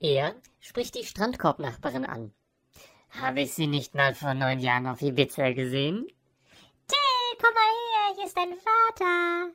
Er spricht die Strandkorbnachbarin an. Habe ich Sie nicht mal vor neun Jahren auf Ibiza gesehen? Till, komm mal her, hier ist dein Vater.